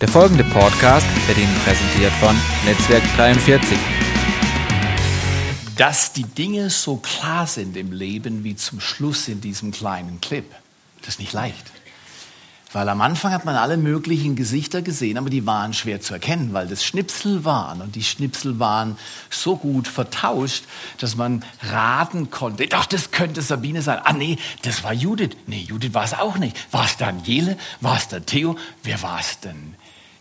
Der folgende Podcast wird Ihnen präsentiert von Netzwerk 43. Dass die Dinge so klar sind im Leben wie zum Schluss in diesem kleinen Clip, das ist nicht leicht. Weil am Anfang hat man alle möglichen Gesichter gesehen, aber die waren schwer zu erkennen, weil das Schnipsel waren. Und die Schnipsel waren so gut vertauscht, dass man raten konnte. Doch, das könnte Sabine sein. Ah, nee, das war Judith. Nee, Judith war es auch nicht. War es Daniele? War es der Theo? Wer war es denn?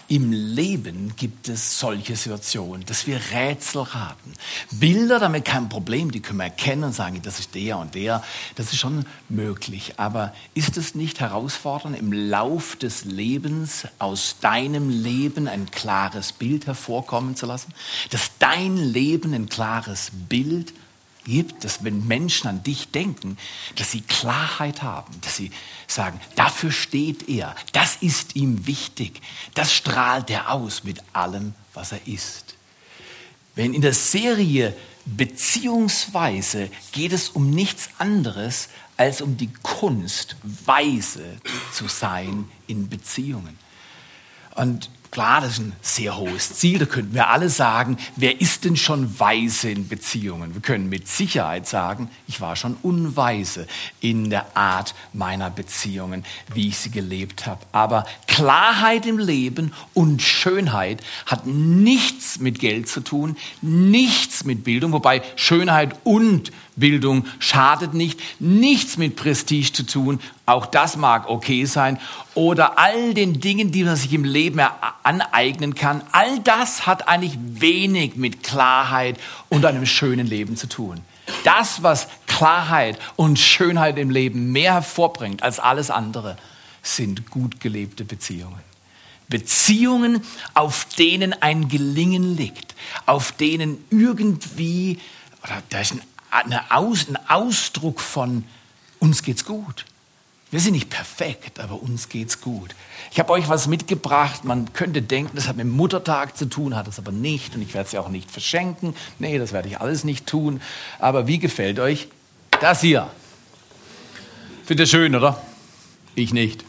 Im Leben gibt es solche Situationen, dass wir Rätsel raten. Bilder, damit kein Problem, die können wir erkennen und sagen, das ist der und der. Das ist schon möglich. Aber ist es nicht herausfordernd, im Lauf des Lebens aus deinem Leben ein klares Bild hervorkommen zu lassen? Dass dein Leben ein klares Bild gibt, dass wenn Menschen an dich denken, dass sie Klarheit haben, dass sie sagen, dafür steht er, das ist ihm wichtig, das strahlt er aus mit allem, was er ist. Wenn in der Serie Beziehungsweise geht es um nichts anderes als um die Kunst, weise zu sein in Beziehungen. Und Klar, das ist ein sehr hohes Ziel. Da könnten wir alle sagen, wer ist denn schon weise in Beziehungen? Wir können mit Sicherheit sagen, ich war schon unweise in der Art meiner Beziehungen, wie ich sie gelebt habe. Aber Klarheit im Leben und Schönheit hat nichts mit Geld zu tun, nichts mit Bildung, wobei Schönheit und Bildung schadet nicht, nichts mit Prestige zu tun, auch das mag okay sein, oder all den Dingen, die man sich im Leben aneignen kann, all das hat eigentlich wenig mit Klarheit und einem schönen Leben zu tun. Das, was Klarheit und Schönheit im Leben mehr hervorbringt als alles andere, sind gut gelebte Beziehungen. Beziehungen, auf denen ein Gelingen liegt, auf denen irgendwie, oder da ist ein Aus, ein Ausdruck von uns geht's gut. Wir sind nicht perfekt, aber uns geht's gut. Ich habe euch was mitgebracht. Man könnte denken, das hat mit Muttertag zu tun, hat es aber nicht. Und ich werde es ja auch nicht verschenken. Nee, das werde ich alles nicht tun. Aber wie gefällt euch das hier? Findet ihr schön, oder? Ich nicht.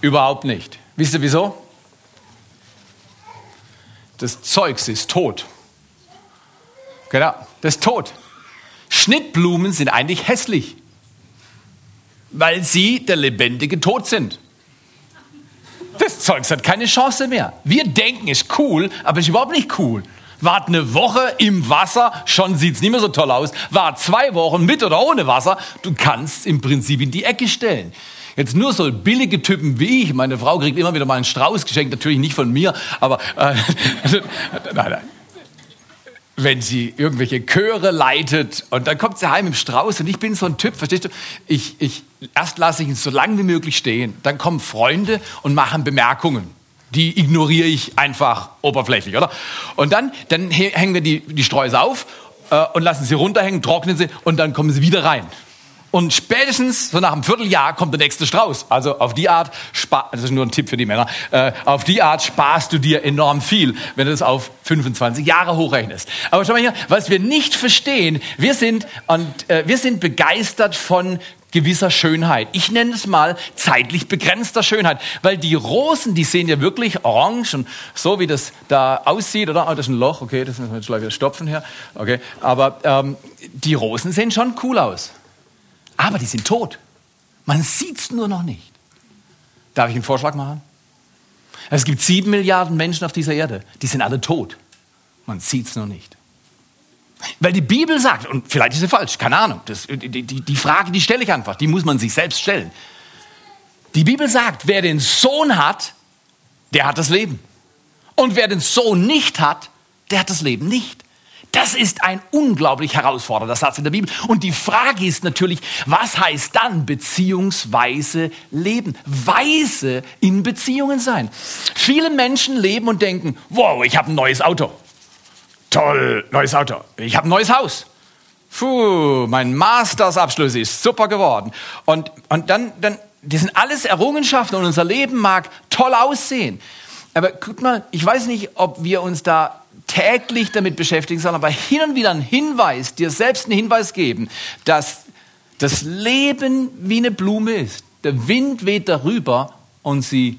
Überhaupt nicht. Wisst ihr wieso? Das Zeugs ist tot. Genau, das ist tot. Schnittblumen sind eigentlich hässlich, weil sie der lebendige Tod sind. Das Zeugs hat keine Chance mehr. Wir denken, ist cool, aber ist überhaupt nicht cool. Wart eine Woche im Wasser, schon sieht es nicht mehr so toll aus. Wart zwei Wochen mit oder ohne Wasser, du kannst im Prinzip in die Ecke stellen. Jetzt nur so billige Typen wie ich, meine Frau kriegt immer wieder mal einen Strauß geschenkt, natürlich nicht von mir, aber äh, nein, nein wenn sie irgendwelche Chöre leitet und dann kommt sie heim im Strauß und ich bin so ein Typ, verstehst du? Ich, ich, erst lasse ich ihn so lange wie möglich stehen, dann kommen Freunde und machen Bemerkungen. Die ignoriere ich einfach oberflächlich, oder? Und dann, dann hängen wir die, die Sträuße auf äh, und lassen sie runterhängen, trocknen sie und dann kommen sie wieder rein. Und spätestens so nach einem Vierteljahr kommt der nächste Strauß. Also auf die Art, das ist nur ein Tipp für die Männer, äh, auf die Art sparst du dir enorm viel, wenn du das auf 25 Jahre hochrechnest. Aber schau mal hier, was wir nicht verstehen, wir sind, und, äh, wir sind begeistert von gewisser Schönheit. Ich nenne es mal zeitlich begrenzter Schönheit, weil die Rosen, die sehen ja wirklich orange und so wie das da aussieht, oder? Oh, das ist ein Loch, okay, das müssen wir jetzt gleich wieder stopfen hier, okay. Aber ähm, die Rosen sehen schon cool aus. Aber die sind tot. Man sieht es nur noch nicht. Darf ich einen Vorschlag machen? Es gibt sieben Milliarden Menschen auf dieser Erde, die sind alle tot. Man sieht es nur nicht. Weil die Bibel sagt, und vielleicht ist sie falsch, keine Ahnung, das, die, die, die Frage, die stelle ich einfach, die muss man sich selbst stellen. Die Bibel sagt, wer den Sohn hat, der hat das Leben. Und wer den Sohn nicht hat, der hat das Leben nicht. Das ist ein unglaublich herausfordernder Satz in der Bibel. Und die Frage ist natürlich, was heißt dann beziehungsweise leben? Weise in Beziehungen sein. Viele Menschen leben und denken, wow, ich habe ein neues Auto. Toll, neues Auto. Ich habe ein neues Haus. Puh, mein Mastersabschluss ist super geworden. Und, und dann, dann, das sind alles Errungenschaften und unser Leben mag toll aussehen. Aber guck mal, ich weiß nicht, ob wir uns da täglich damit beschäftigen, sondern aber hin und wieder einen Hinweis, dir selbst einen Hinweis geben, dass das Leben wie eine Blume ist. Der Wind weht darüber und sie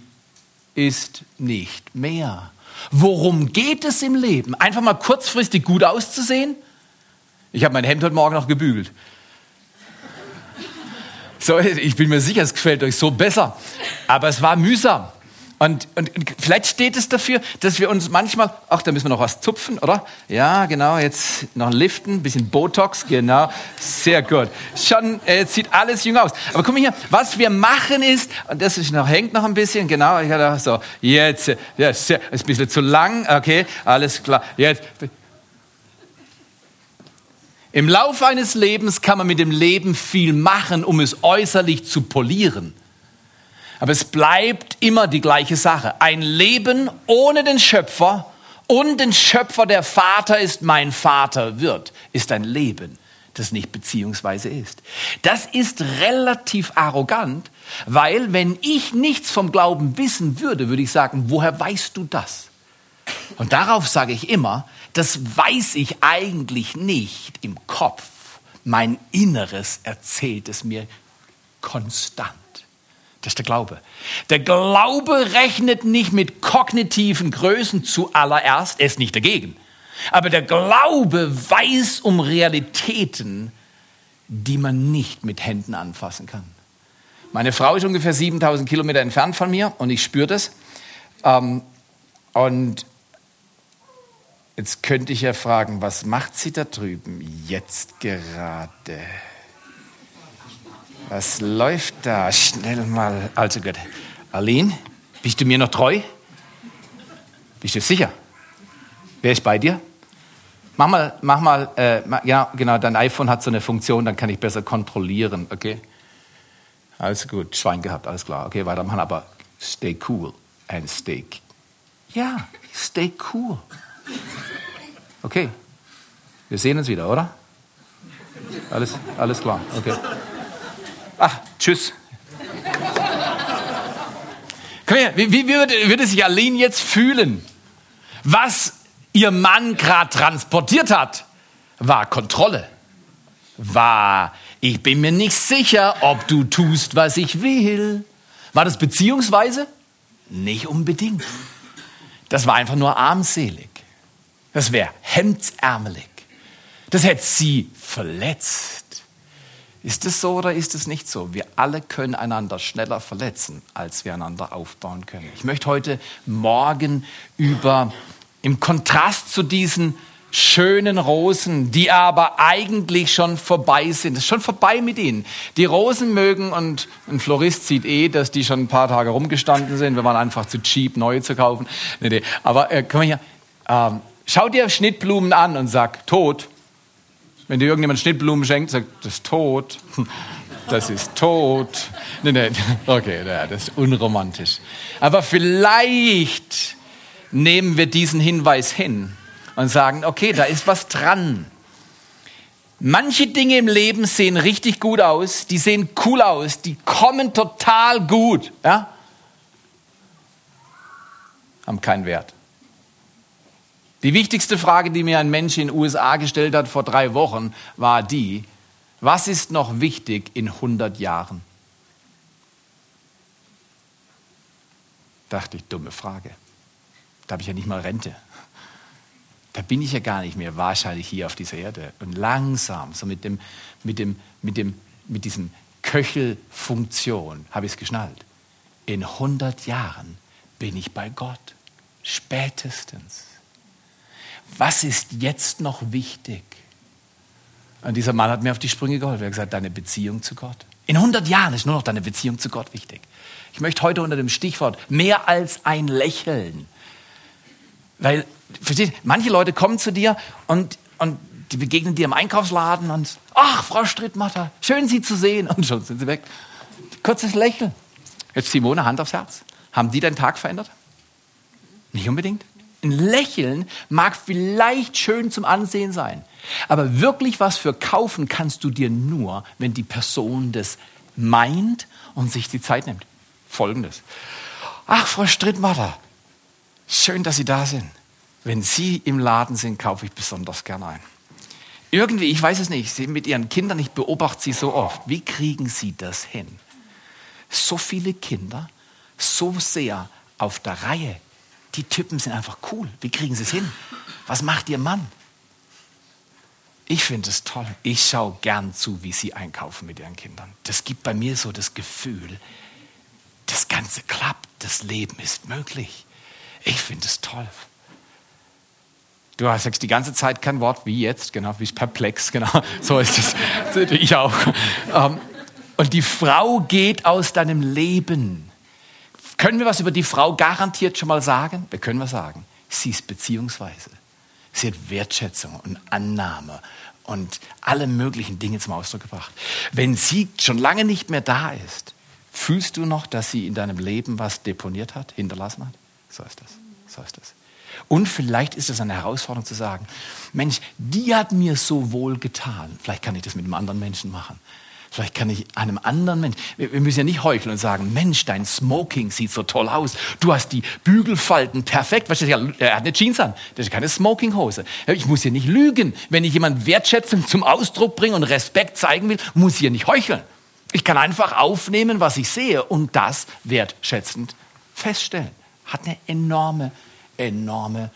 ist nicht mehr. Worum geht es im Leben? Einfach mal kurzfristig gut auszusehen? Ich habe mein Hemd heute Morgen noch gebügelt. So, ich bin mir sicher, es gefällt euch so besser. Aber es war mühsam. Und, und, und, vielleicht steht es dafür, dass wir uns manchmal, ach, da müssen wir noch was zupfen, oder? Ja, genau, jetzt noch Liften, bisschen Botox, genau, sehr gut. Schon, äh, sieht alles jung aus. Aber guck mal hier, was wir machen ist, und das ist noch, hängt noch ein bisschen, genau, ich hatte so, jetzt, ja, ist ein bisschen zu lang, okay, alles klar, jetzt. Im Laufe eines Lebens kann man mit dem Leben viel machen, um es äußerlich zu polieren. Aber es bleibt immer die gleiche Sache. Ein Leben ohne den Schöpfer und den Schöpfer, der Vater ist, mein Vater wird, ist ein Leben, das nicht beziehungsweise ist. Das ist relativ arrogant, weil wenn ich nichts vom Glauben wissen würde, würde ich sagen, woher weißt du das? Und darauf sage ich immer, das weiß ich eigentlich nicht im Kopf. Mein Inneres erzählt es mir konstant. Das ist der Glaube. Der Glaube rechnet nicht mit kognitiven Größen zuallererst, er ist nicht dagegen. Aber der Glaube weiß um Realitäten, die man nicht mit Händen anfassen kann. Meine Frau ist ungefähr 7000 Kilometer entfernt von mir und ich spüre das. Ähm, und jetzt könnte ich ja fragen, was macht sie da drüben jetzt gerade? Was läuft da? Schnell mal. Also gut. Aline, bist du mir noch treu? Bist du sicher? Wer ist bei dir? Mach mal, mach mal, äh, ja, genau, dein iPhone hat so eine Funktion, dann kann ich besser kontrollieren, okay? Alles gut, Schwein gehabt, alles klar. Okay, weitermachen, aber stay cool and stay. Ja, stay cool. Okay, wir sehen uns wieder, oder? Alles, alles klar, okay. Ach, tschüss. Komm her, wie, wie würde, würde sich Aline jetzt fühlen? Was ihr Mann gerade transportiert hat, war Kontrolle. War, ich bin mir nicht sicher, ob du tust, was ich will. War das beziehungsweise? Nicht unbedingt. Das war einfach nur armselig. Das wäre hemdsärmelig. Das hätte sie verletzt. Ist es so oder ist es nicht so? Wir alle können einander schneller verletzen, als wir einander aufbauen können. Ich möchte heute Morgen über, im Kontrast zu diesen schönen Rosen, die aber eigentlich schon vorbei sind. Ist schon vorbei mit ihnen. Die Rosen mögen und ein Florist sieht eh, dass die schon ein paar Tage rumgestanden sind. Wir waren einfach zu cheap, neue zu kaufen. Nee, nee. Aber äh, mal hier. Ähm, schau dir Schnittblumen an und sag, tot. Wenn dir irgendjemand Schnittblumen schenkt, sagt, das ist tot. Das ist tot. Nee, nee, okay, das ist unromantisch. Aber vielleicht nehmen wir diesen Hinweis hin und sagen, okay, da ist was dran. Manche Dinge im Leben sehen richtig gut aus, die sehen cool aus, die kommen total gut, ja? haben keinen Wert. Die wichtigste Frage, die mir ein Mensch in den USA gestellt hat vor drei Wochen, war die, was ist noch wichtig in 100 Jahren? Dachte ich, dumme Frage. Da habe ich ja nicht mal Rente. Da bin ich ja gar nicht mehr wahrscheinlich hier auf dieser Erde. Und langsam, so mit, dem, mit, dem, mit, dem, mit diesem Köchelfunktion, habe ich es geschnallt. In 100 Jahren bin ich bei Gott. Spätestens was ist jetzt noch wichtig? Und dieser Mann hat mir auf die Sprünge geholfen. Er hat gesagt, deine Beziehung zu Gott. In 100 Jahren ist nur noch deine Beziehung zu Gott wichtig. Ich möchte heute unter dem Stichwort mehr als ein Lächeln. Weil, versteht, manche Leute kommen zu dir und, und die begegnen dir im Einkaufsladen und, ach, Frau Strittmatter, schön Sie zu sehen. Und schon sind sie weg. Kurzes Lächeln. Jetzt Simone, Hand aufs Herz. Haben die deinen Tag verändert? Nicht unbedingt. Ein Lächeln mag vielleicht schön zum Ansehen sein, aber wirklich was für kaufen kannst du dir nur, wenn die Person das meint und sich die Zeit nimmt. Folgendes. Ach, Frau Strittmatter, schön, dass Sie da sind. Wenn Sie im Laden sind, kaufe ich besonders gerne ein. Irgendwie, ich weiß es nicht, Sie mit Ihren Kindern, ich beobachte Sie so oft. Wie kriegen Sie das hin? So viele Kinder, so sehr auf der Reihe. Die Typen sind einfach cool. Wie kriegen sie es hin? Was macht ihr Mann? Ich finde es toll. Ich schaue gern zu, wie sie einkaufen mit ihren Kindern. Das gibt bei mir so das Gefühl, das Ganze klappt, das Leben ist möglich. Ich finde es toll. Du sagst die ganze Zeit kein Wort wie jetzt, genau, wie perplex, genau. So ist es. Ich auch. Ähm, und die Frau geht aus deinem Leben. Können wir was über die Frau garantiert schon mal sagen? Wir können was sagen. Sie ist beziehungsweise. Sie hat Wertschätzung und Annahme und alle möglichen Dinge zum Ausdruck gebracht. Wenn sie schon lange nicht mehr da ist, fühlst du noch, dass sie in deinem Leben was deponiert hat, hinterlassen hat? So ist das. So ist das. Und vielleicht ist es eine Herausforderung zu sagen, Mensch, die hat mir so wohl getan. Vielleicht kann ich das mit einem anderen Menschen machen. Vielleicht kann ich einem anderen Menschen, wir müssen ja nicht heucheln und sagen, Mensch, dein Smoking sieht so toll aus. Du hast die Bügelfalten perfekt. Weißt du, er hat eine Jeans an. Das ist keine Smokinghose. Ich muss ja nicht lügen. Wenn ich jemand Wertschätzung zum Ausdruck bringe und Respekt zeigen will, muss ich ja nicht heucheln. Ich kann einfach aufnehmen, was ich sehe und das wertschätzend feststellen. Hat eine enorme, enorme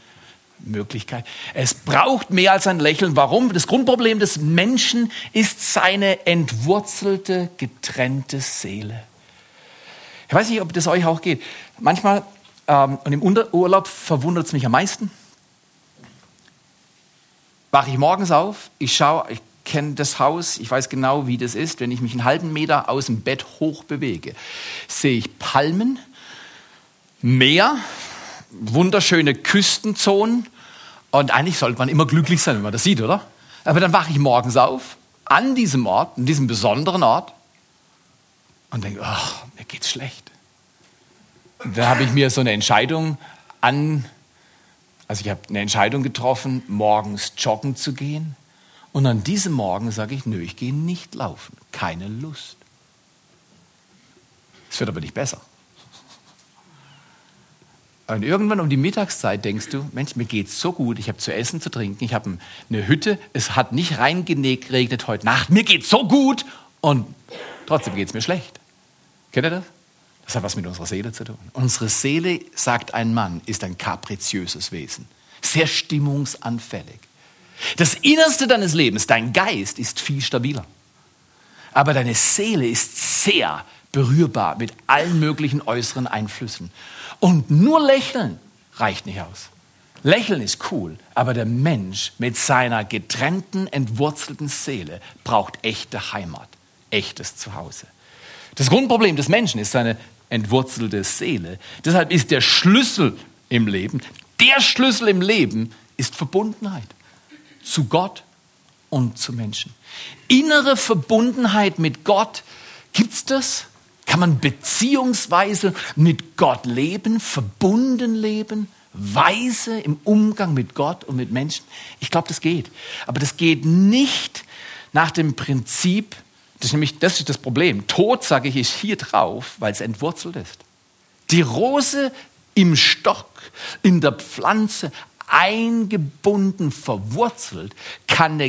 Möglichkeit. Es braucht mehr als ein Lächeln. Warum? Das Grundproblem des Menschen ist seine entwurzelte, getrennte Seele. Ich weiß nicht, ob das euch auch geht. Manchmal, ähm, und im Urlaub verwundert es mich am meisten, wache ich morgens auf, ich schaue, ich kenne das Haus, ich weiß genau, wie das ist. Wenn ich mich einen halben Meter aus dem Bett hoch bewege, sehe ich Palmen, Meer, wunderschöne Küstenzonen. Und eigentlich sollte man immer glücklich sein, wenn man das sieht, oder? Aber dann wache ich morgens auf, an diesem Ort, an diesem besonderen Ort, und denke, ach, mir geht's schlecht. Und dann habe ich mir so eine Entscheidung an, also ich habe eine Entscheidung getroffen, morgens joggen zu gehen. Und an diesem Morgen sage ich, nö, ich gehe nicht laufen. Keine Lust. Es wird aber nicht besser. Und irgendwann um die Mittagszeit denkst du, Mensch, mir geht's so gut, ich habe zu essen, zu trinken, ich habe eine Hütte, es hat nicht reingeregnet heute Nacht, mir geht's so gut und trotzdem geht's mir schlecht. Kennt ihr das? Das hat was mit unserer Seele zu tun. Unsere Seele, sagt ein Mann, ist ein kapriziöses Wesen, sehr stimmungsanfällig. Das Innerste deines Lebens, dein Geist, ist viel stabiler. Aber deine Seele ist sehr berührbar mit allen möglichen äußeren Einflüssen. Und nur lächeln reicht nicht aus. Lächeln ist cool, aber der Mensch mit seiner getrennten, entwurzelten Seele braucht echte Heimat, echtes Zuhause. Das Grundproblem des Menschen ist seine entwurzelte Seele. Deshalb ist der Schlüssel im Leben, der Schlüssel im Leben ist Verbundenheit zu Gott und zu Menschen. Innere Verbundenheit mit Gott, gibt es das? Kann man beziehungsweise mit Gott leben, verbunden leben, weise im Umgang mit Gott und mit Menschen? Ich glaube, das geht. Aber das geht nicht nach dem Prinzip, das ist nämlich das ist das Problem. Tod, sage ich, ist hier drauf, weil es entwurzelt ist. Die Rose im Stock, in der Pflanze, eingebunden, verwurzelt, kann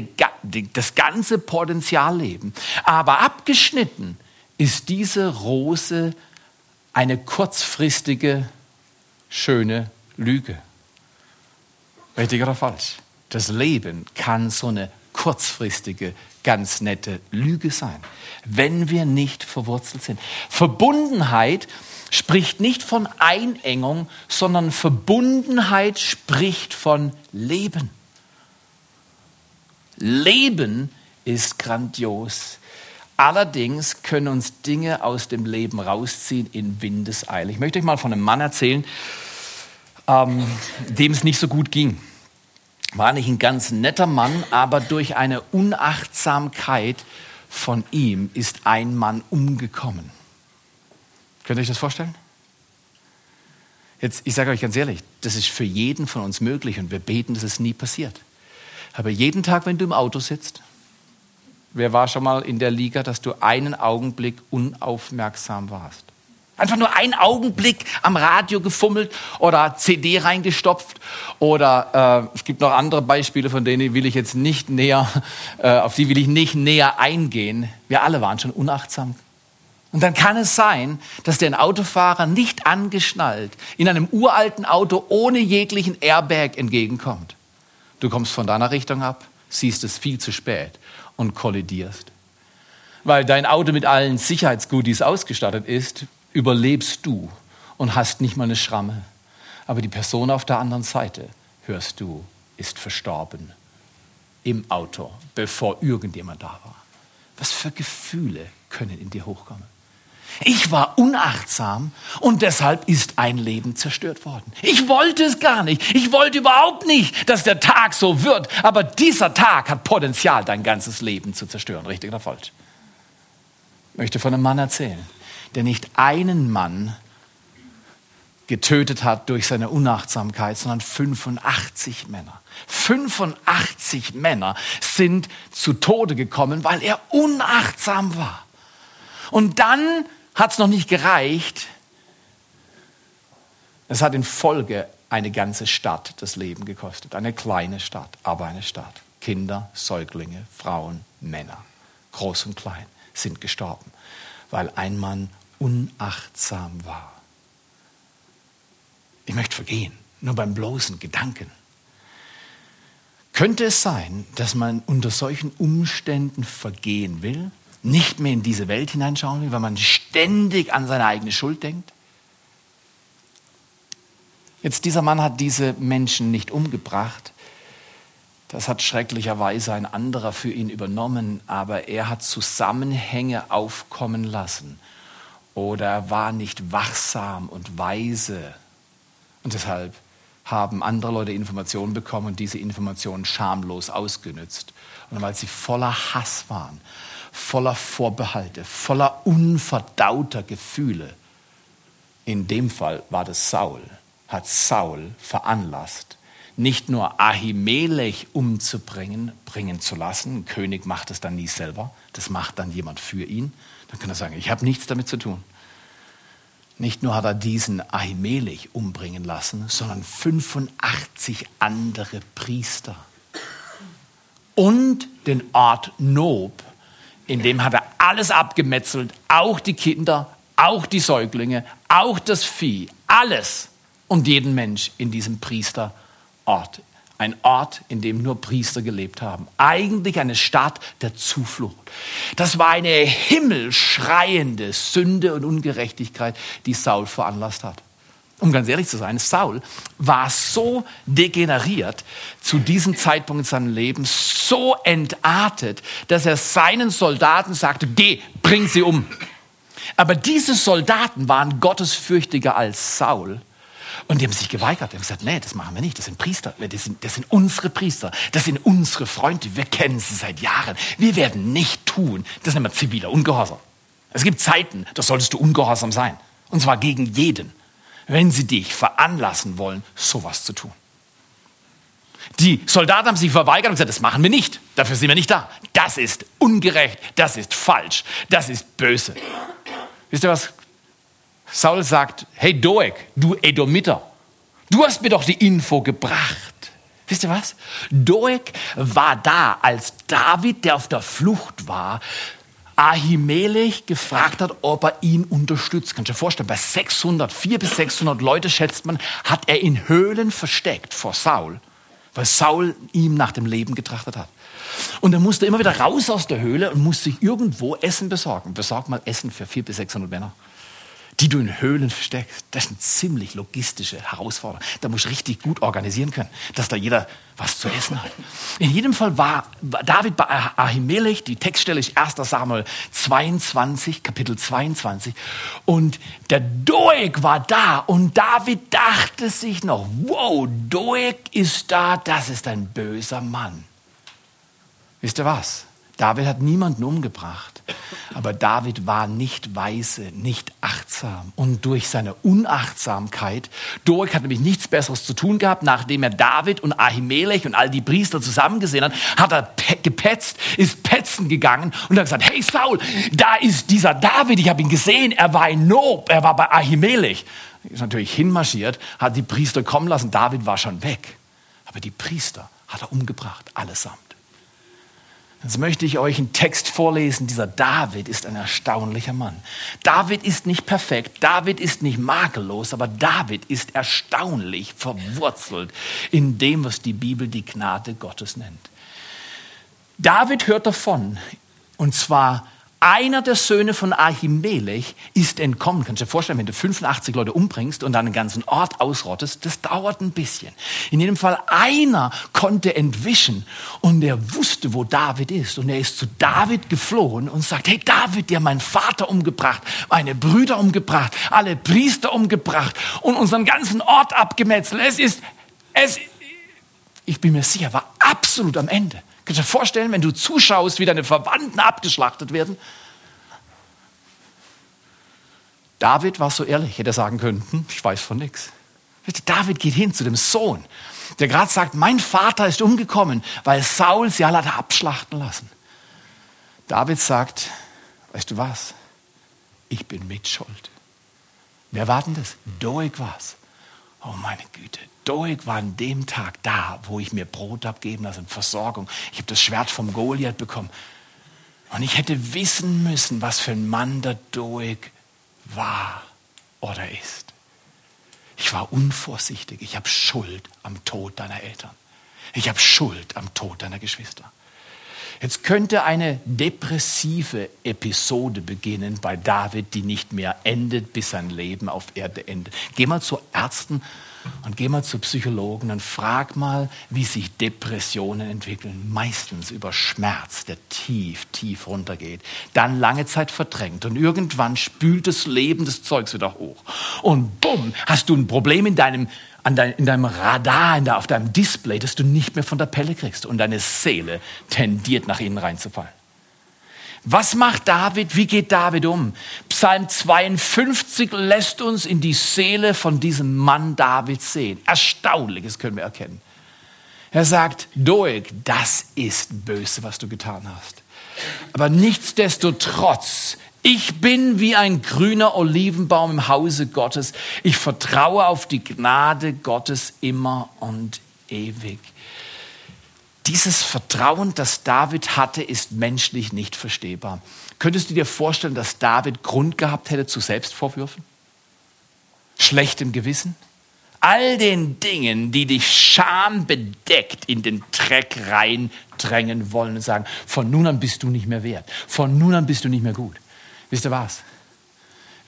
das ganze Potenzial leben. Aber abgeschnitten ist diese Rose eine kurzfristige, schöne Lüge. Richtig oder falsch? Das Leben kann so eine kurzfristige, ganz nette Lüge sein, wenn wir nicht verwurzelt sind. Verbundenheit spricht nicht von Einengung, sondern Verbundenheit spricht von Leben. Leben ist grandios. Allerdings können uns Dinge aus dem Leben rausziehen in Windeseile. Ich möchte euch mal von einem Mann erzählen, ähm, dem es nicht so gut ging. War nicht ein ganz netter Mann, aber durch eine Unachtsamkeit von ihm ist ein Mann umgekommen. Könnt ihr euch das vorstellen? Jetzt, ich sage euch ganz ehrlich, das ist für jeden von uns möglich und wir beten, dass es nie passiert. Aber jeden Tag, wenn du im Auto sitzt, Wer war schon mal in der Liga, dass du einen Augenblick unaufmerksam warst? Einfach nur einen Augenblick am Radio gefummelt oder CD reingestopft oder äh, es gibt noch andere Beispiele, von denen will ich jetzt nicht näher, äh, auf die will ich nicht näher eingehen. Wir alle waren schon unachtsam Und dann kann es sein, dass der Autofahrer nicht angeschnallt in einem uralten Auto ohne jeglichen Airbag entgegenkommt. Du kommst von deiner Richtung ab, siehst es viel zu spät und kollidierst. Weil dein Auto mit allen Sicherheitsgoodies ausgestattet ist, überlebst du und hast nicht mal eine Schramme. Aber die Person auf der anderen Seite, hörst du, ist verstorben im Auto, bevor irgendjemand da war. Was für Gefühle können in dir hochkommen? Ich war unachtsam und deshalb ist ein Leben zerstört worden. Ich wollte es gar nicht. Ich wollte überhaupt nicht, dass der Tag so wird. Aber dieser Tag hat Potenzial, dein ganzes Leben zu zerstören. Richtig oder falsch? Ich möchte von einem Mann erzählen, der nicht einen Mann getötet hat durch seine Unachtsamkeit, sondern 85 Männer. 85 Männer sind zu Tode gekommen, weil er unachtsam war. Und dann hat es noch nicht gereicht. Es hat in Folge eine ganze Stadt das Leben gekostet. Eine kleine Stadt, aber eine Stadt. Kinder, Säuglinge, Frauen, Männer, groß und klein, sind gestorben, weil ein Mann unachtsam war. Ich möchte vergehen, nur beim bloßen Gedanken. Könnte es sein, dass man unter solchen Umständen vergehen will? nicht mehr in diese Welt hineinschauen will, weil man ständig an seine eigene Schuld denkt? Jetzt, dieser Mann hat diese Menschen nicht umgebracht. Das hat schrecklicherweise ein anderer für ihn übernommen, aber er hat Zusammenhänge aufkommen lassen oder er war nicht wachsam und weise. Und deshalb haben andere Leute Informationen bekommen und diese Informationen schamlos ausgenützt. Und weil sie voller Hass waren, voller Vorbehalte, voller unverdauter Gefühle. In dem Fall war das Saul, hat Saul veranlasst, nicht nur Ahimelech umzubringen, bringen zu lassen. Ein König macht es dann nie selber, das macht dann jemand für ihn. Dann kann er sagen, ich habe nichts damit zu tun. Nicht nur hat er diesen Ahimelech umbringen lassen, sondern 85 andere Priester. Und den Ort Nob in dem hat er alles abgemetzelt, auch die Kinder, auch die Säuglinge, auch das Vieh, alles und jeden Mensch in diesem Priesterort. Ein Ort, in dem nur Priester gelebt haben. Eigentlich eine Stadt der Zuflucht. Das war eine himmelschreiende Sünde und Ungerechtigkeit, die Saul veranlasst hat um ganz ehrlich zu sein, Saul war so degeneriert zu diesem Zeitpunkt in seinem Leben, so entartet, dass er seinen Soldaten sagte, geh, bring sie um. Aber diese Soldaten waren gottesfürchtiger als Saul. Und die haben sich geweigert. Die haben gesagt, nee, das machen wir nicht. Das sind Priester. Das sind, das sind unsere Priester. Das sind unsere Freunde. Wir kennen sie seit Jahren. Wir werden nicht tun. Das nennt man ziviler Ungehorsam. Es gibt Zeiten, da solltest du ungehorsam sein. Und zwar gegen jeden wenn sie dich veranlassen wollen, sowas zu tun. Die Soldaten haben sich verweigert und gesagt, das machen wir nicht. Dafür sind wir nicht da. Das ist ungerecht, das ist falsch, das ist böse. Wisst ihr was? Saul sagt, hey Doeg, du Edomiter, du hast mir doch die Info gebracht. Wisst ihr was? Doeg war da, als David, der auf der Flucht war, Ahimelech gefragt hat, ob er ihn unterstützt. Kannst du dir vorstellen, bei 600, 400 bis 600 Leute schätzt man, hat er in Höhlen versteckt vor Saul, weil Saul ihm nach dem Leben getrachtet hat. Und er musste immer wieder raus aus der Höhle und musste sich irgendwo Essen besorgen. Besorg mal Essen für 400 bis 600 Männer die du in Höhlen versteckst. Das ist eine ziemlich logistische Herausforderung. Da musst du richtig gut organisieren können, dass da jeder was zu essen hat. In jedem Fall war David bei Ahimelech, die Textstelle ist 1. Samuel 22, Kapitel 22. Und der Doeg war da und David dachte sich noch, wow, Doeg ist da, das ist ein böser Mann. Wisst ihr was? David hat niemanden umgebracht, aber David war nicht weise, nicht achtsam. Und durch seine Unachtsamkeit, Doeg hat nämlich nichts Besseres zu tun gehabt, nachdem er David und Ahimelech und all die Priester zusammengesehen hat, hat er gepetzt, ist petzen gegangen und hat gesagt, hey Saul, da ist dieser David, ich habe ihn gesehen, er war in Nob, er war bei Ahimelech. Ist natürlich hinmarschiert, hat die Priester kommen lassen, David war schon weg. Aber die Priester hat er umgebracht, allesamt. Jetzt möchte ich euch einen Text vorlesen. Dieser David ist ein erstaunlicher Mann. David ist nicht perfekt, David ist nicht makellos, aber David ist erstaunlich verwurzelt in dem, was die Bibel die Gnade Gottes nennt. David hört davon, und zwar einer der Söhne von Ahimelech ist entkommen. Kannst du dir vorstellen, wenn du 85 Leute umbringst und dann einen ganzen Ort ausrottest, das dauert ein bisschen. In jedem Fall einer konnte entwischen und er wusste, wo David ist. Und er ist zu David geflohen und sagt, hey David, der mein Vater umgebracht, meine Brüder umgebracht, alle Priester umgebracht und unseren ganzen Ort abgemetzelt. Es ist, es, ich bin mir sicher, war absolut am Ende. Kannst du dir vorstellen, wenn du zuschaust, wie deine Verwandten abgeschlachtet werden? David war so ehrlich, hätte er sagen können, hm, ich weiß von nichts. David geht hin zu dem Sohn, der gerade sagt, mein Vater ist umgekommen, weil Saul sie alle hat abschlachten lassen. David sagt, weißt du was? Ich bin mitschuld. Wer war denn das? Doeg war's. Oh meine Güte, Doeg war an dem Tag da, wo ich mir Brot abgeben lassen, Versorgung. Ich habe das Schwert vom Goliath bekommen. Und ich hätte wissen müssen, was für ein Mann der Doeg war oder ist. Ich war unvorsichtig. Ich habe Schuld am Tod deiner Eltern. Ich habe Schuld am Tod deiner Geschwister. Jetzt könnte eine depressive Episode beginnen bei David, die nicht mehr endet, bis sein Leben auf Erde endet. Geh mal zu Ärzten und geh mal zu Psychologen und frag mal, wie sich Depressionen entwickeln. Meistens über Schmerz, der tief, tief runtergeht, dann lange Zeit verdrängt und irgendwann spült das Leben des Zeugs wieder hoch. Und bumm, hast du ein Problem in deinem dein, in deinem Radar, auf deinem Display, das du nicht mehr von der Pelle kriegst und deine Seele tendiert nach innen reinzufallen. Was macht David? Wie geht David um? Psalm 52 lässt uns in die Seele von diesem Mann David sehen. Erstaunliches können wir erkennen. Er sagt, Doeg, das ist böse, was du getan hast. Aber nichtsdestotrotz ich bin wie ein grüner Olivenbaum im Hause Gottes. Ich vertraue auf die Gnade Gottes immer und ewig. Dieses Vertrauen, das David hatte, ist menschlich nicht verstehbar. Könntest du dir vorstellen, dass David Grund gehabt hätte zu Selbstvorwürfen? Schlechtem Gewissen? All den Dingen, die dich schambedeckt in den Dreck reindrängen wollen und sagen, von nun an bist du nicht mehr wert, von nun an bist du nicht mehr gut. Wisst ihr was?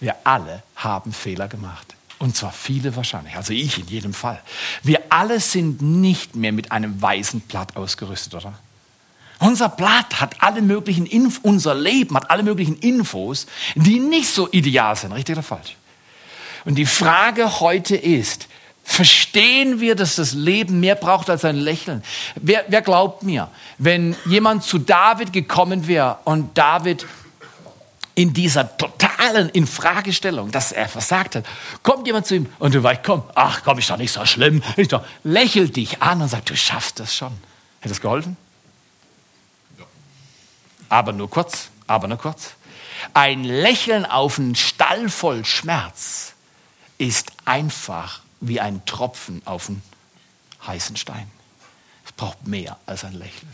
Wir alle haben Fehler gemacht. Und zwar viele wahrscheinlich, also ich in jedem Fall. Wir alle sind nicht mehr mit einem weißen Blatt ausgerüstet, oder? Unser Blatt hat alle möglichen Inf unser Leben hat alle möglichen Infos, die nicht so ideal sind, richtig oder falsch? Und die Frage heute ist, verstehen wir, dass das Leben mehr braucht als ein Lächeln? Wer, wer glaubt mir, wenn jemand zu David gekommen wäre und David in dieser totalen Infragestellung, dass er versagt hat, kommt jemand zu ihm und du weißt, komm, ach komm, ist doch nicht so schlimm, ist doch, lächelt dich an und sagt, du schaffst das schon. Hätte das geholfen? Ja. Aber nur kurz, aber nur kurz. Ein Lächeln auf einen Stall voll Schmerz ist einfach wie ein Tropfen auf einen heißen Stein. Es braucht mehr als ein Lächeln.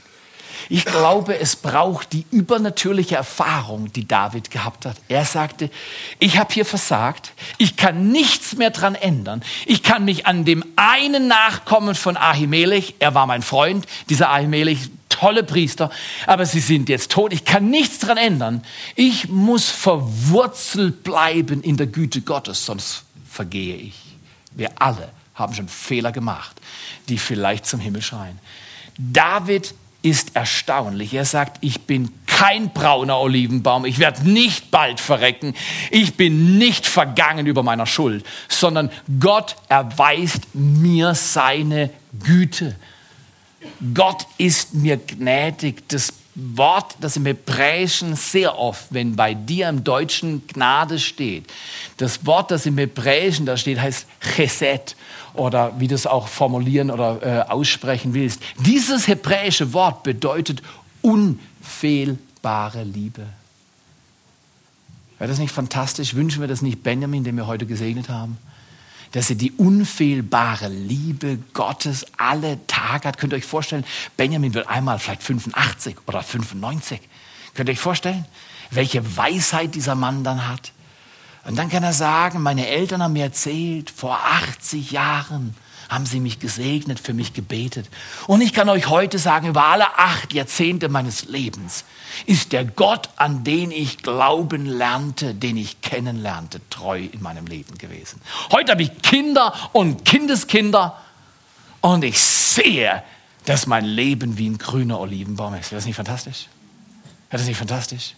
Ich glaube, es braucht die übernatürliche Erfahrung, die David gehabt hat. Er sagte, ich habe hier versagt, ich kann nichts mehr dran ändern. Ich kann mich an dem einen Nachkommen von Ahimelech, er war mein Freund, dieser Ahimelech, tolle Priester, aber sie sind jetzt tot. Ich kann nichts dran ändern. Ich muss verwurzelt bleiben in der Güte Gottes, sonst vergehe ich. Wir alle haben schon Fehler gemacht, die vielleicht zum Himmel schreien. David ist erstaunlich. Er sagt, ich bin kein brauner Olivenbaum, ich werde nicht bald verrecken, ich bin nicht vergangen über meiner Schuld, sondern Gott erweist mir seine Güte. Gott ist mir gnädig. Das Wort, das im Hebräischen sehr oft, wenn bei dir im Deutschen Gnade steht, das Wort, das im Hebräischen da steht, heißt Chesed oder wie du es auch formulieren oder äh, aussprechen willst. Dieses hebräische Wort bedeutet unfehlbare Liebe. Wäre das nicht fantastisch? Wünschen wir das nicht Benjamin, den wir heute gesegnet haben? dass er die unfehlbare Liebe Gottes alle Tage hat. Könnt ihr euch vorstellen, Benjamin wird einmal vielleicht 85 oder 95. Könnt ihr euch vorstellen, welche Weisheit dieser Mann dann hat? Und dann kann er sagen, meine Eltern haben mir erzählt, vor 80 Jahren haben sie mich gesegnet, für mich gebetet. Und ich kann euch heute sagen, über alle acht Jahrzehnte meines Lebens ist der Gott, an den ich glauben lernte, den ich kennenlernte, treu in meinem Leben gewesen. Heute habe ich Kinder und Kindeskinder und ich sehe, dass mein Leben wie ein grüner Olivenbaum ist. Wäre das nicht fantastisch? Wäre das nicht fantastisch?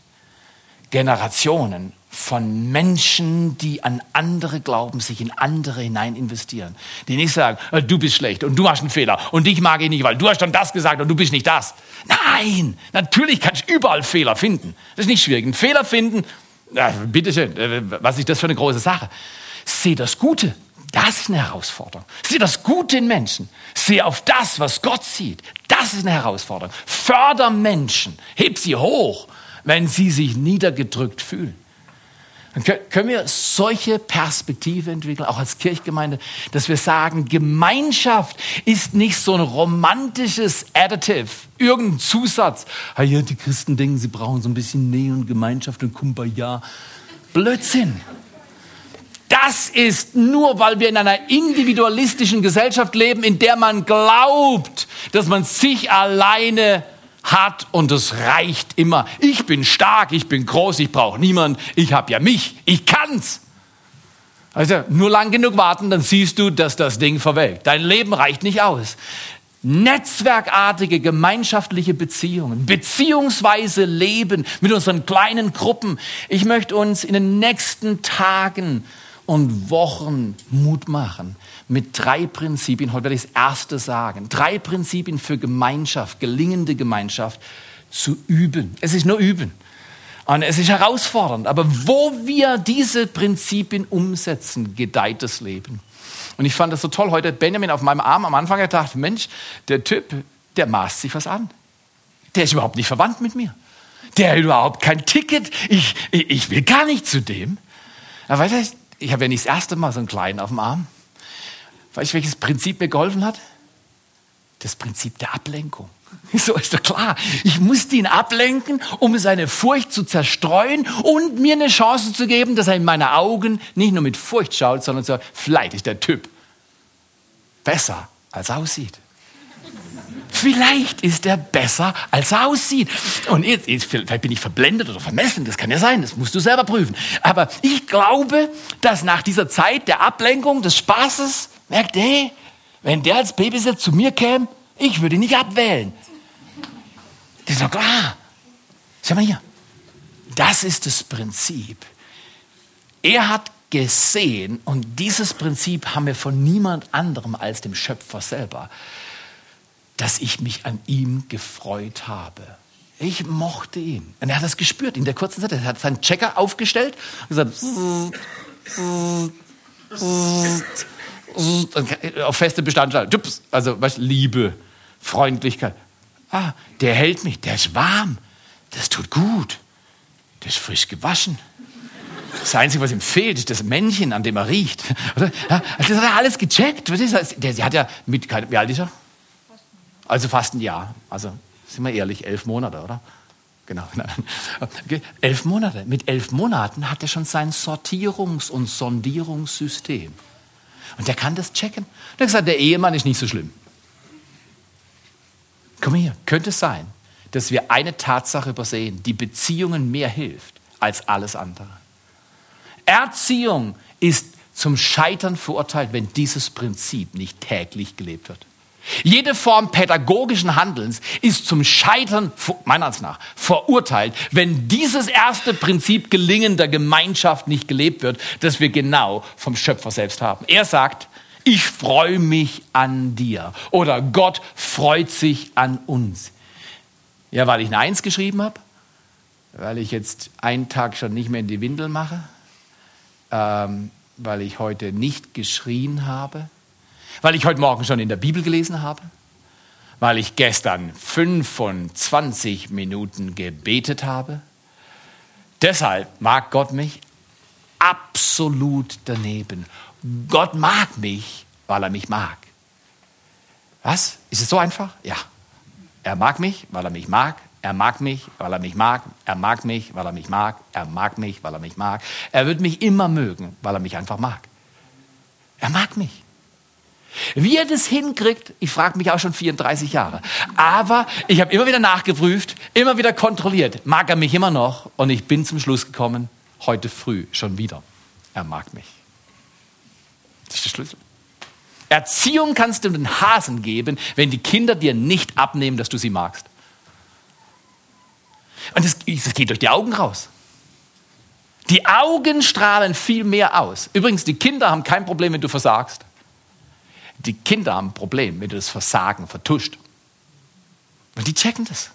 Generationen von Menschen, die an andere glauben, sich in andere hinein investieren. Die nicht sagen, äh, du bist schlecht und du hast einen Fehler und dich mag ich nicht, weil du hast dann das gesagt und du bist nicht das. Nein, natürlich kannst du überall Fehler finden. Das ist nicht schwierig. Einen Fehler finden, ja, bitteschön, äh, was ist das für eine große Sache? Seh das Gute. Das ist eine Herausforderung. Sieh das Gute in Menschen. Sieh auf das, was Gott sieht. Das ist eine Herausforderung. Förder Menschen. Heb sie hoch, wenn sie sich niedergedrückt fühlen. Dann können wir solche Perspektive entwickeln, auch als Kirchgemeinde, dass wir sagen, Gemeinschaft ist nicht so ein romantisches Additive, irgendein Zusatz. Ah ja, die Christen denken, sie brauchen so ein bisschen Nähe und Gemeinschaft und Kumbaya. Blödsinn. Das ist nur, weil wir in einer individualistischen Gesellschaft leben, in der man glaubt, dass man sich alleine hat und es reicht immer. Ich bin stark, ich bin groß, ich brauche niemand, ich habe ja mich, ich kann's. Also nur lang genug warten, dann siehst du, dass das Ding verwelkt. Dein Leben reicht nicht aus. Netzwerkartige gemeinschaftliche Beziehungen, beziehungsweise Leben mit unseren kleinen Gruppen. Ich möchte uns in den nächsten Tagen und Wochen Mut machen mit drei Prinzipien. Heute werde ich das erste sagen. Drei Prinzipien für Gemeinschaft, gelingende Gemeinschaft zu üben. Es ist nur üben. Und es ist herausfordernd. Aber wo wir diese Prinzipien umsetzen, gedeiht das Leben. Und ich fand das so toll. Heute Benjamin auf meinem Arm am Anfang gedacht, Mensch, der Typ, der maßt sich was an. Der ist überhaupt nicht verwandt mit mir. Der hat überhaupt kein Ticket. Ich, ich will gar nicht zu dem. Aber weißt du, ich habe ja nicht das erste Mal so einen Kleinen auf dem Arm. Weißt du, welches Prinzip mir geholfen hat? Das Prinzip der Ablenkung. So ist doch klar. Ich musste ihn ablenken, um seine Furcht zu zerstreuen und mir eine Chance zu geben, dass er in meine Augen nicht nur mit Furcht schaut, sondern so, vielleicht ist der Typ besser, als er aussieht. Vielleicht ist er besser, als er aussieht. Und jetzt, jetzt, vielleicht bin ich verblendet oder vermessen, das kann ja sein, das musst du selber prüfen. Aber ich glaube, dass nach dieser Zeit der Ablenkung, des Spaßes, merkt, hey, wenn der als Babysitter zu mir käme, ich würde ihn nicht abwählen. Ist doch klar. Schau mal hier. Das ist das Prinzip. Er hat gesehen, und dieses Prinzip haben wir von niemand anderem als dem Schöpfer selber dass ich mich an ihm gefreut habe. Ich mochte ihn. Und er hat das gespürt in der kurzen Zeit. Er hat seinen Checker aufgestellt und gesagt, auf feste Bestandteile. Also, was, Liebe, Freundlichkeit. Ah, der hält mich, der ist warm, das tut gut, der ist frisch gewaschen. Das Einzige, was ihm fehlt, ist das Männchen, an dem er riecht. Das hat er alles gecheckt. Der hat ja mit, wie alt ist er? Also fast ein Jahr. Also sind wir ehrlich, elf Monate, oder? Genau. Okay. Elf Monate. Mit elf Monaten hat er schon sein Sortierungs- und Sondierungssystem. Und der kann das checken. Der hat gesagt, der Ehemann ist nicht so schlimm. Komm hier, könnte es sein, dass wir eine Tatsache übersehen, die Beziehungen mehr hilft als alles andere. Erziehung ist zum Scheitern verurteilt, wenn dieses Prinzip nicht täglich gelebt wird. Jede Form pädagogischen Handelns ist zum Scheitern, meiner Ansicht nach, verurteilt, wenn dieses erste Prinzip gelingender Gemeinschaft nicht gelebt wird, das wir genau vom Schöpfer selbst haben. Er sagt, ich freue mich an dir oder Gott freut sich an uns. Ja, weil ich eine Eins geschrieben habe, weil ich jetzt einen Tag schon nicht mehr in die Windel mache, ähm, weil ich heute nicht geschrien habe, weil ich heute Morgen schon in der Bibel gelesen habe, weil ich gestern 25 Minuten gebetet habe. Deshalb mag Gott mich absolut daneben, Gott mag mich, weil er mich mag. Was? Ist es so einfach? Ja. Er mag mich, weil er mich mag. Er mag mich, weil er mich mag. Er mag mich, weil er mich mag. Er mag mich, weil er mich mag. Er wird mich immer mögen, weil er mich einfach mag. Er mag mich. Wie er das hinkriegt, ich frage mich auch schon 34 Jahre. Aber ich habe immer wieder nachgeprüft, immer wieder kontrolliert. Mag er mich immer noch? Und ich bin zum Schluss gekommen, heute früh schon wieder. Er mag mich. Das ist der Schlüssel. Erziehung kannst du den Hasen geben, wenn die Kinder dir nicht abnehmen, dass du sie magst. Und das, das geht durch die Augen raus. Die Augen strahlen viel mehr aus. Übrigens, die Kinder haben kein Problem, wenn du versagst. Die Kinder haben ein Problem, wenn du das Versagen vertuscht. Weil die checken das.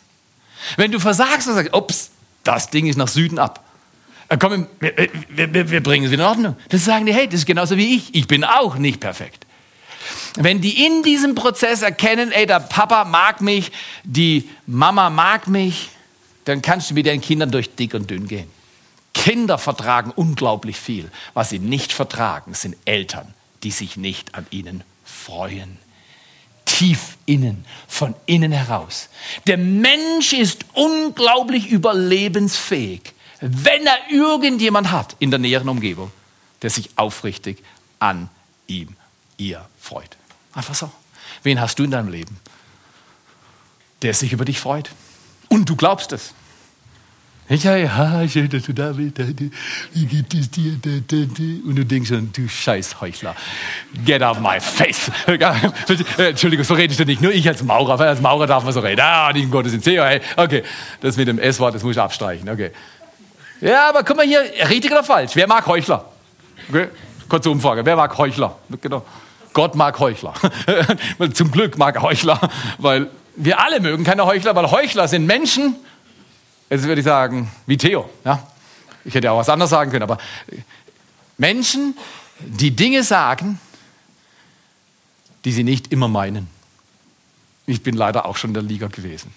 Wenn du versagst und sagst, ups, das Ding ist nach Süden ab. Äh, komm, wir, wir, wir bringen es in Ordnung. Das sagen die, hey, das ist genauso wie ich. Ich bin auch nicht perfekt. Wenn die in diesem Prozess erkennen, ey, der Papa mag mich, die Mama mag mich, dann kannst du mit deinen Kindern durch dick und dünn gehen. Kinder vertragen unglaublich viel. Was sie nicht vertragen, sind Eltern, die sich nicht an ihnen freuen. Tief innen, von innen heraus. Der Mensch ist unglaublich überlebensfähig, wenn er irgendjemand hat in der näheren Umgebung, der sich aufrichtig an ihm, ihr freut. Einfach so. Wen hast du in deinem Leben, der sich über dich freut? Und du glaubst es. Ja, ja, schön, dass du da bist. Wie gibt es dir? Und du denkst schon, du scheiß Heuchler. Get out of my face. Entschuldigung, so redest du nicht. Nur ich als Maurer. Als Maurer darf man so reden. Ah, nicht im Gottesdienst. Okay, das mit dem S-Wort, das muss ich abstreichen. Okay. Ja, aber guck mal hier, richtig oder falsch? Wer mag Heuchler? Okay. Kurze Umfrage. Wer mag Heuchler? Genau. Gott mag Heuchler. Zum Glück mag er Heuchler, weil wir alle mögen keine Heuchler, weil Heuchler sind Menschen, jetzt würde ich sagen, wie Theo. Ja? Ich hätte auch was anderes sagen können, aber Menschen, die Dinge sagen, die sie nicht immer meinen. Ich bin leider auch schon in der Liga gewesen.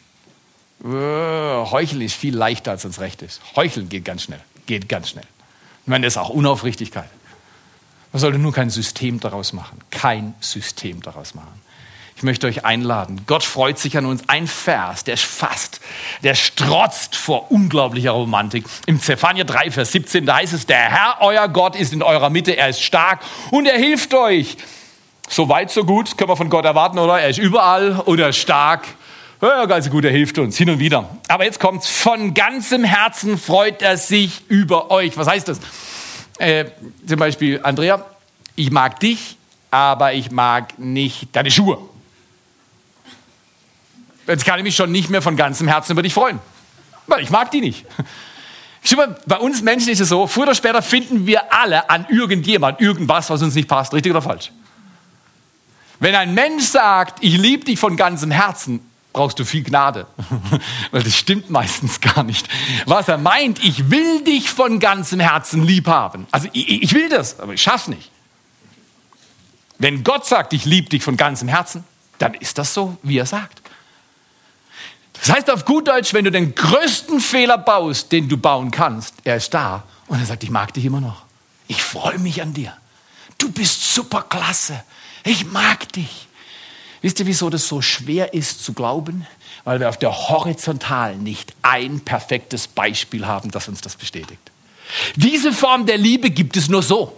Äh, Heucheln ist viel leichter, als uns recht ist. Heucheln geht ganz schnell. Geht ganz schnell. Ich meine, das ist auch Unaufrichtigkeit. Man sollte nur kein System daraus machen. Kein System daraus machen. Ich möchte euch einladen. Gott freut sich an uns. Ein Vers, der fast, der strotzt vor unglaublicher Romantik. Im Zephania 3, Vers 17, da heißt es, der Herr, euer Gott, ist in eurer Mitte. Er ist stark und er hilft euch. So weit, so gut, können wir von Gott erwarten, oder? Er ist überall er ist stark. Ja, ganz gut, er hilft uns hin und wieder. Aber jetzt kommt's. Von ganzem Herzen freut er sich über euch. Was heißt das? Äh, zum Beispiel, Andrea, ich mag dich, aber ich mag nicht deine Schuhe. Jetzt kann ich mich schon nicht mehr von ganzem Herzen über dich freuen. Weil ich mag die nicht. Schau mal, bei uns Menschen ist es so, früher oder später finden wir alle an irgendjemand irgendwas, was uns nicht passt, richtig oder falsch. Wenn ein Mensch sagt, ich liebe dich von ganzem Herzen, brauchst du viel Gnade. Weil das stimmt meistens gar nicht. Was er meint, ich will dich von ganzem Herzen lieb haben. Also ich, ich will das, aber ich schaff's nicht. Wenn Gott sagt, ich liebe dich von ganzem Herzen, dann ist das so, wie er sagt. Das heißt auf gut Deutsch, wenn du den größten Fehler baust, den du bauen kannst, er ist da und er sagt, ich mag dich immer noch. Ich freue mich an dir. Du bist super klasse. Ich mag dich. Wisst ihr, wieso das so schwer ist zu glauben? Weil wir auf der Horizontalen nicht ein perfektes Beispiel haben, das uns das bestätigt. Diese Form der Liebe gibt es nur so.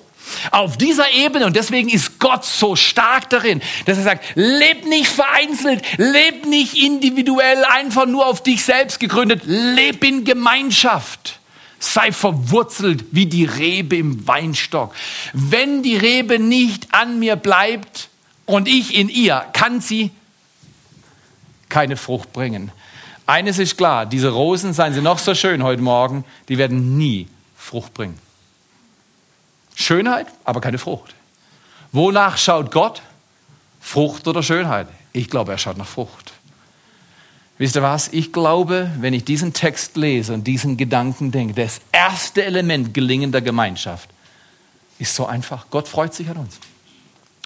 Auf dieser Ebene, und deswegen ist Gott so stark darin, dass er sagt, leb nicht vereinzelt, leb nicht individuell, einfach nur auf dich selbst gegründet, leb in Gemeinschaft. Sei verwurzelt wie die Rebe im Weinstock. Wenn die Rebe nicht an mir bleibt und ich in ihr, kann sie keine Frucht bringen. Eines ist klar, diese Rosen, seien sie noch so schön heute Morgen, die werden nie Frucht bringen. Schönheit, aber keine Frucht. Wonach schaut Gott? Frucht oder Schönheit? Ich glaube, er schaut nach Frucht. Wisst ihr was? Ich glaube, wenn ich diesen Text lese und diesen Gedanken denke, das erste Element gelingender Gemeinschaft ist so einfach. Gott freut sich an uns.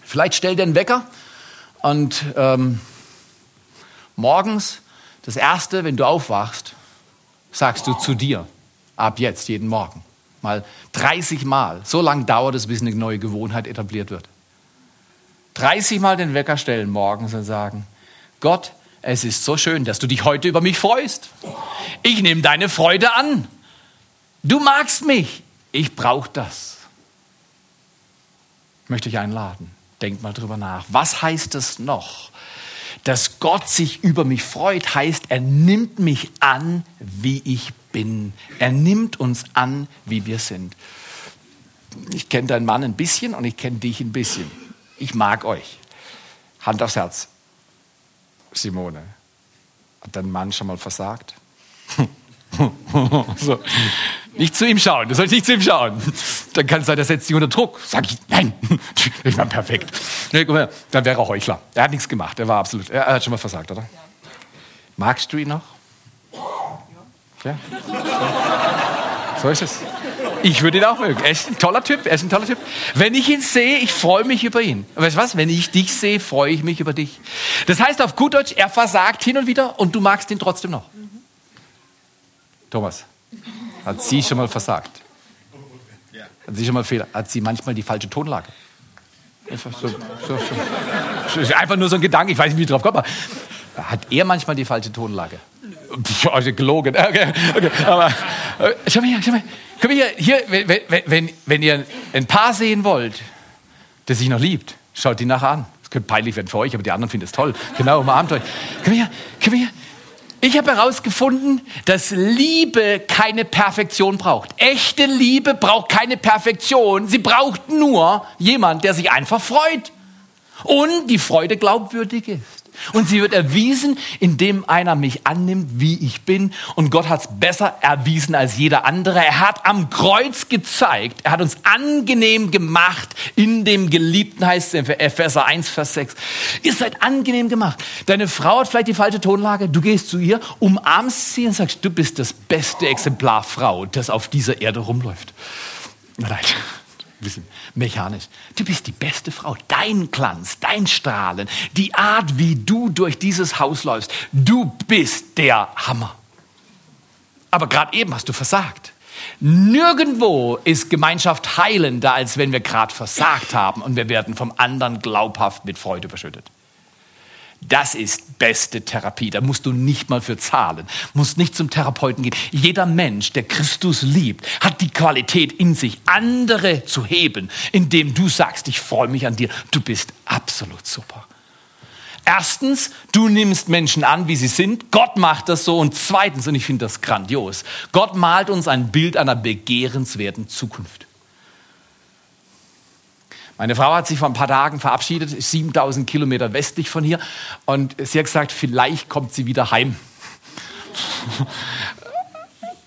Vielleicht stell dir einen Wecker und ähm, morgens, das erste, wenn du aufwachst, sagst du zu dir, ab jetzt, jeden Morgen, Mal 30 Mal. So lange dauert es, bis eine neue Gewohnheit etabliert wird. 30 Mal den Wecker stellen morgens und sagen, Gott, es ist so schön, dass du dich heute über mich freust. Ich nehme deine Freude an. Du magst mich. Ich brauche das. Ich möchte dich einladen. Denk mal drüber nach. Was heißt es noch? Dass Gott sich über mich freut, heißt, er nimmt mich an, wie ich bin. Er nimmt uns an, wie wir sind. Ich kenne deinen Mann ein bisschen und ich kenne dich ein bisschen. Ich mag euch. Hand aufs Herz. Simone, hat dein Mann schon mal versagt? so. Nicht zu ihm schauen, du sollst nicht zu ihm schauen. Dann kann es sein, er setzt dich unter Druck. Sag ich, nein, ich war perfekt. Dann wäre er Heuchler. Er hat nichts gemacht, er war absolut, er hat schon mal versagt, oder? Magst du ihn noch? Ja. So ist es. Ich würde ihn auch mögen. Er ist ein toller Typ. Er ist ein toller Typ. Wenn ich ihn sehe, ich freue mich über ihn. Weißt du was? Wenn ich dich sehe, freue ich mich über dich. Das heißt auf gut Deutsch, er versagt hin und wieder und du magst ihn trotzdem noch. Thomas, hat sie schon mal versagt? Hat sie schon mal Fehler? Hat sie manchmal die falsche Tonlage? Einfach, so, so, so. Einfach nur so ein Gedanke, ich weiß nicht, wie ich drauf komme. Hat er manchmal die falsche Tonlage? Also gelogen. Okay, okay. Aber äh, schau mal hier, schau mal. Komm hier, hier wenn, wenn, wenn ihr ein Paar sehen wollt, das sich noch liebt, schaut die nachher an. Das könnte peinlich werden für euch, aber die anderen finden es toll. Genau, umarmt euch. Komm hier, komm hier. Ich habe herausgefunden, dass Liebe keine Perfektion braucht. Echte Liebe braucht keine Perfektion. Sie braucht nur jemand, der sich einfach freut. Und die Freude glaubwürdig ist. Und sie wird erwiesen, indem einer mich annimmt, wie ich bin. Und Gott hat es besser erwiesen als jeder andere. Er hat am Kreuz gezeigt, er hat uns angenehm gemacht. In dem Geliebten heißt es in Epheser 1, Vers 6. Ihr seid angenehm gemacht. Deine Frau hat vielleicht die falsche Tonlage. Du gehst zu ihr, umarmst sie und sagst, du bist das beste Exemplar Frau, das auf dieser Erde rumläuft. Nein bisschen mechanisch. Du bist die beste Frau. Dein Glanz, dein Strahlen, die Art, wie du durch dieses Haus läufst. Du bist der Hammer. Aber gerade eben hast du versagt. Nirgendwo ist Gemeinschaft heilender, als wenn wir gerade versagt haben und wir werden vom anderen glaubhaft mit Freude überschüttet. Das ist beste Therapie. Da musst du nicht mal für zahlen, musst nicht zum Therapeuten gehen. Jeder Mensch, der Christus liebt, hat die Qualität in sich, andere zu heben, indem du sagst, ich freue mich an dir, du bist absolut super. Erstens, du nimmst Menschen an, wie sie sind. Gott macht das so. Und zweitens, und ich finde das grandios, Gott malt uns ein Bild einer begehrenswerten Zukunft. Meine Frau hat sich vor ein paar Tagen verabschiedet, 7000 Kilometer westlich von hier. Und sie hat gesagt, vielleicht kommt sie wieder heim.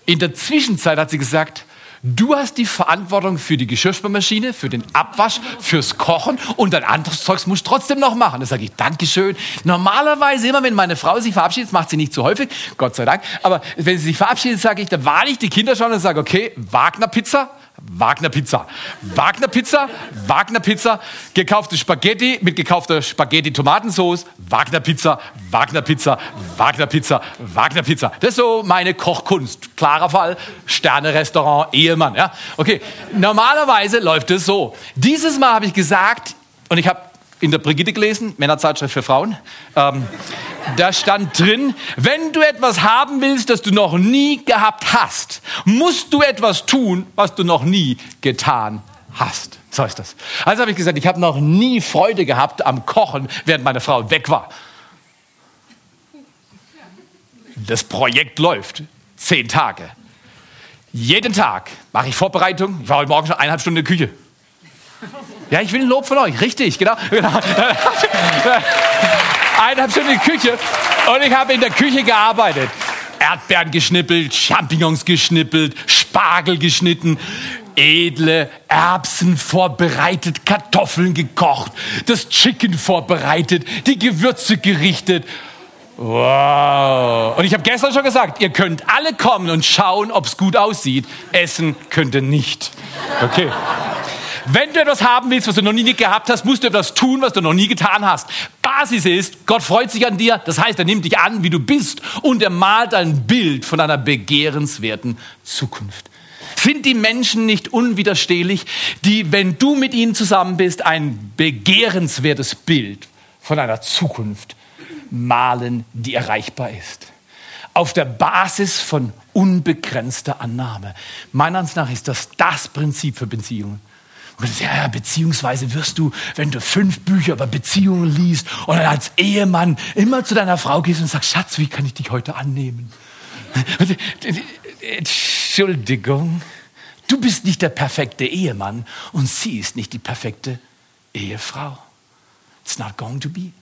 In der Zwischenzeit hat sie gesagt, Du hast die Verantwortung für die Geschirrspülmaschine, für den Abwasch, fürs Kochen und dein anderes Zeugs musst du trotzdem noch machen. Da sage ich, Dankeschön. Normalerweise immer, wenn meine Frau sich verabschiedet, macht sie nicht so häufig, Gott sei Dank, aber wenn sie sich verabschiedet, sage ich, da warte ich die Kinder schon und sage, okay, Wagner Pizza, Wagner Pizza. Wagner Pizza, Wagner Pizza, gekaufte Spaghetti mit gekaufter Spaghetti Tomatensauce, Wagner Pizza, Wagner Pizza, Wagner Pizza, Wagner Pizza. Das ist so meine Kochkunst. Klarer Fall, Sterne Restaurant, Ehemann, ja. Okay, normalerweise läuft es so. Dieses Mal habe ich gesagt und ich habe in der Brigitte gelesen, Männerzeitschrift für Frauen. Ähm, da stand drin, wenn du etwas haben willst, das du noch nie gehabt hast, musst du etwas tun, was du noch nie getan hast. So ist das. Also habe ich gesagt, ich habe noch nie Freude gehabt am Kochen, während meine Frau weg war. Das Projekt läuft zehn Tage. Jeden Tag mache ich Vorbereitung. Ich war heute Morgen schon eineinhalb Stunden in der Küche. Ja, ich will ein Lob von euch. Richtig, genau. genau. Eineinhalb Stunden in der Küche. Und ich habe in der Küche gearbeitet. Erdbeeren geschnippelt, Champignons geschnippelt, Spargel geschnitten, edle Erbsen vorbereitet, Kartoffeln gekocht, das Chicken vorbereitet, die Gewürze gerichtet. Wow. Und ich habe gestern schon gesagt, ihr könnt alle kommen und schauen, ob es gut aussieht. Essen könnt ihr nicht. Okay. Wenn du etwas haben willst, was du noch nie gehabt hast, musst du etwas tun, was du noch nie getan hast. Basis ist, Gott freut sich an dir. Das heißt, er nimmt dich an, wie du bist und er malt ein Bild von einer begehrenswerten Zukunft. Sind die Menschen nicht unwiderstehlich, die, wenn du mit ihnen zusammen bist, ein begehrenswertes Bild von einer Zukunft malen, die erreichbar ist? Auf der Basis von unbegrenzter Annahme. Meiner Ansicht nach ist das das Prinzip für Beziehungen. Ja, beziehungsweise wirst du, wenn du fünf Bücher über Beziehungen liest und dann als Ehemann immer zu deiner Frau gehst und sagst, Schatz, wie kann ich dich heute annehmen? Entschuldigung, du bist nicht der perfekte Ehemann und sie ist nicht die perfekte Ehefrau. It's not going to be.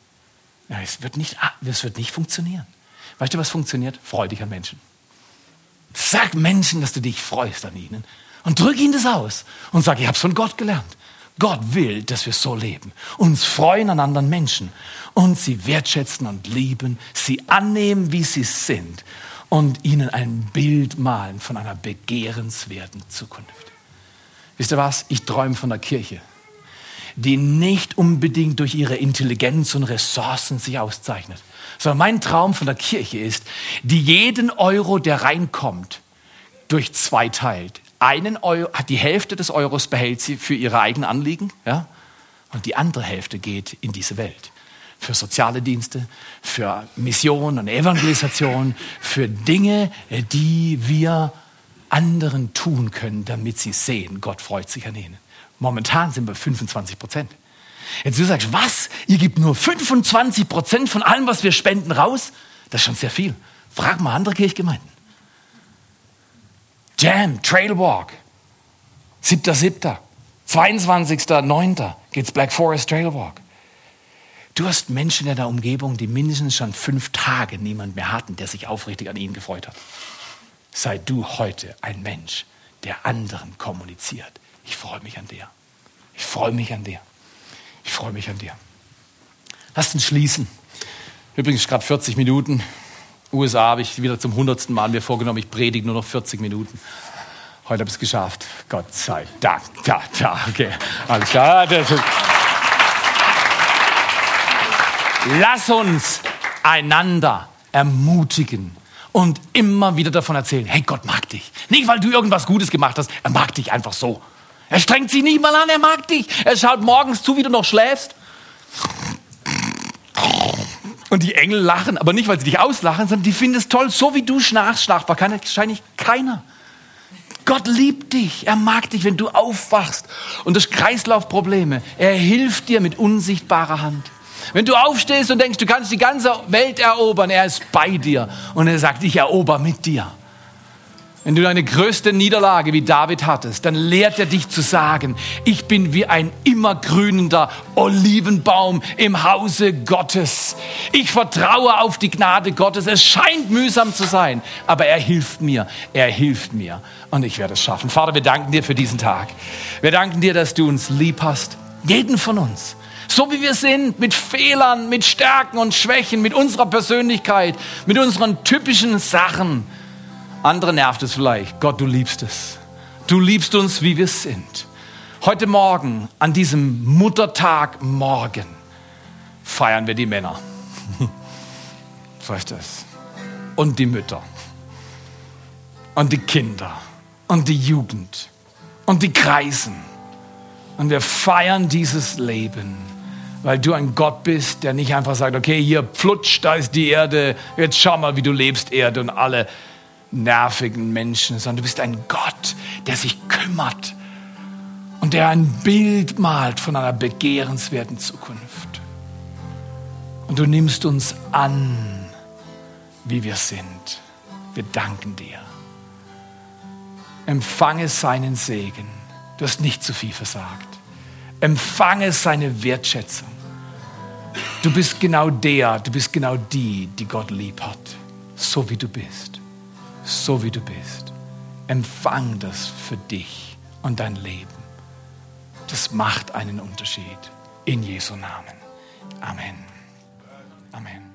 Ja, es, wird nicht, es wird nicht funktionieren. Weißt du, was funktioniert? Freu dich an Menschen. Sag Menschen, dass du dich freust an ihnen. Und drück ihnen das aus und sag, ich habe es von Gott gelernt. Gott will, dass wir so leben. Uns freuen an anderen Menschen und sie wertschätzen und lieben, sie annehmen, wie sie sind und ihnen ein Bild malen von einer begehrenswerten Zukunft. Wisst ihr was? Ich träume von einer Kirche, die nicht unbedingt durch ihre Intelligenz und Ressourcen sich auszeichnet, sondern mein Traum von der Kirche ist, die jeden Euro, der reinkommt, durch zwei teilt einen Euro, die Hälfte des Euros behält sie für ihre eigenen Anliegen, ja, und die andere Hälfte geht in diese Welt. Für soziale Dienste, für Mission und Evangelisation, für Dinge, die wir anderen tun können, damit sie sehen, Gott freut sich an ihnen. Momentan sind wir 25 Prozent. Jetzt du sagst, was? Ihr gebt nur 25 Prozent von allem, was wir spenden, raus? Das ist schon sehr viel. Frag mal andere Kirchgemeinden. Jam, Trailwalk. 7.7. 22.9. geht's Black Forest Trailwalk. Du hast Menschen in deiner Umgebung, die mindestens schon fünf Tage niemand mehr hatten, der sich aufrichtig an ihnen gefreut hat. Sei du heute ein Mensch, der anderen kommuniziert. Ich freue mich an dir. Ich freue mich an dir. Ich freue mich an dir. Lass uns schließen. Übrigens gerade 40 Minuten. USA habe ich wieder zum hundertsten Mal mir vorgenommen, ich predige nur noch 40 Minuten. Heute habe ich es geschafft. Gott sei Dank. Da, da, okay. Alles klar. Lass uns einander ermutigen und immer wieder davon erzählen, hey, Gott mag dich. Nicht, weil du irgendwas Gutes gemacht hast, er mag dich einfach so. Er strengt sich nicht mal an, er mag dich. Er schaut morgens zu, wie du noch schläfst. Und die Engel lachen, aber nicht, weil sie dich auslachen, sondern die finden es toll, so wie du schnarchst, schlacht wahrscheinlich keiner. Gott liebt dich, er mag dich, wenn du aufwachst und durch Kreislaufprobleme. Er hilft dir mit unsichtbarer Hand. Wenn du aufstehst und denkst, du kannst die ganze Welt erobern, er ist bei dir und er sagt, ich erober mit dir. Wenn du deine größte Niederlage wie David hattest, dann lehrt er dich zu sagen, ich bin wie ein immergrünender Olivenbaum im Hause Gottes. Ich vertraue auf die Gnade Gottes. Es scheint mühsam zu sein, aber er hilft mir. Er hilft mir und ich werde es schaffen. Vater, wir danken dir für diesen Tag. Wir danken dir, dass du uns lieb hast. Jeden von uns. So wie wir sind, mit Fehlern, mit Stärken und Schwächen, mit unserer Persönlichkeit, mit unseren typischen Sachen. Andere nervt es vielleicht. Gott, du liebst es. Du liebst uns, wie wir sind. Heute Morgen, an diesem Muttertag morgen, feiern wir die Männer. Weißt du das? Und die Mütter. Und die Kinder. Und die Jugend. Und die Kreisen. Und wir feiern dieses Leben, weil du ein Gott bist, der nicht einfach sagt, okay, hier pflutscht, da ist die Erde, jetzt schau mal, wie du lebst, Erde und alle nervigen Menschen, sondern du bist ein Gott, der sich kümmert und der ein Bild malt von einer begehrenswerten Zukunft. Und du nimmst uns an, wie wir sind. Wir danken dir. Empfange seinen Segen. Du hast nicht zu viel versagt. Empfange seine Wertschätzung. Du bist genau der, du bist genau die, die Gott lieb hat, so wie du bist so wie du bist. Empfang das für dich und dein Leben. Das macht einen Unterschied. In Jesu Namen. Amen. Amen.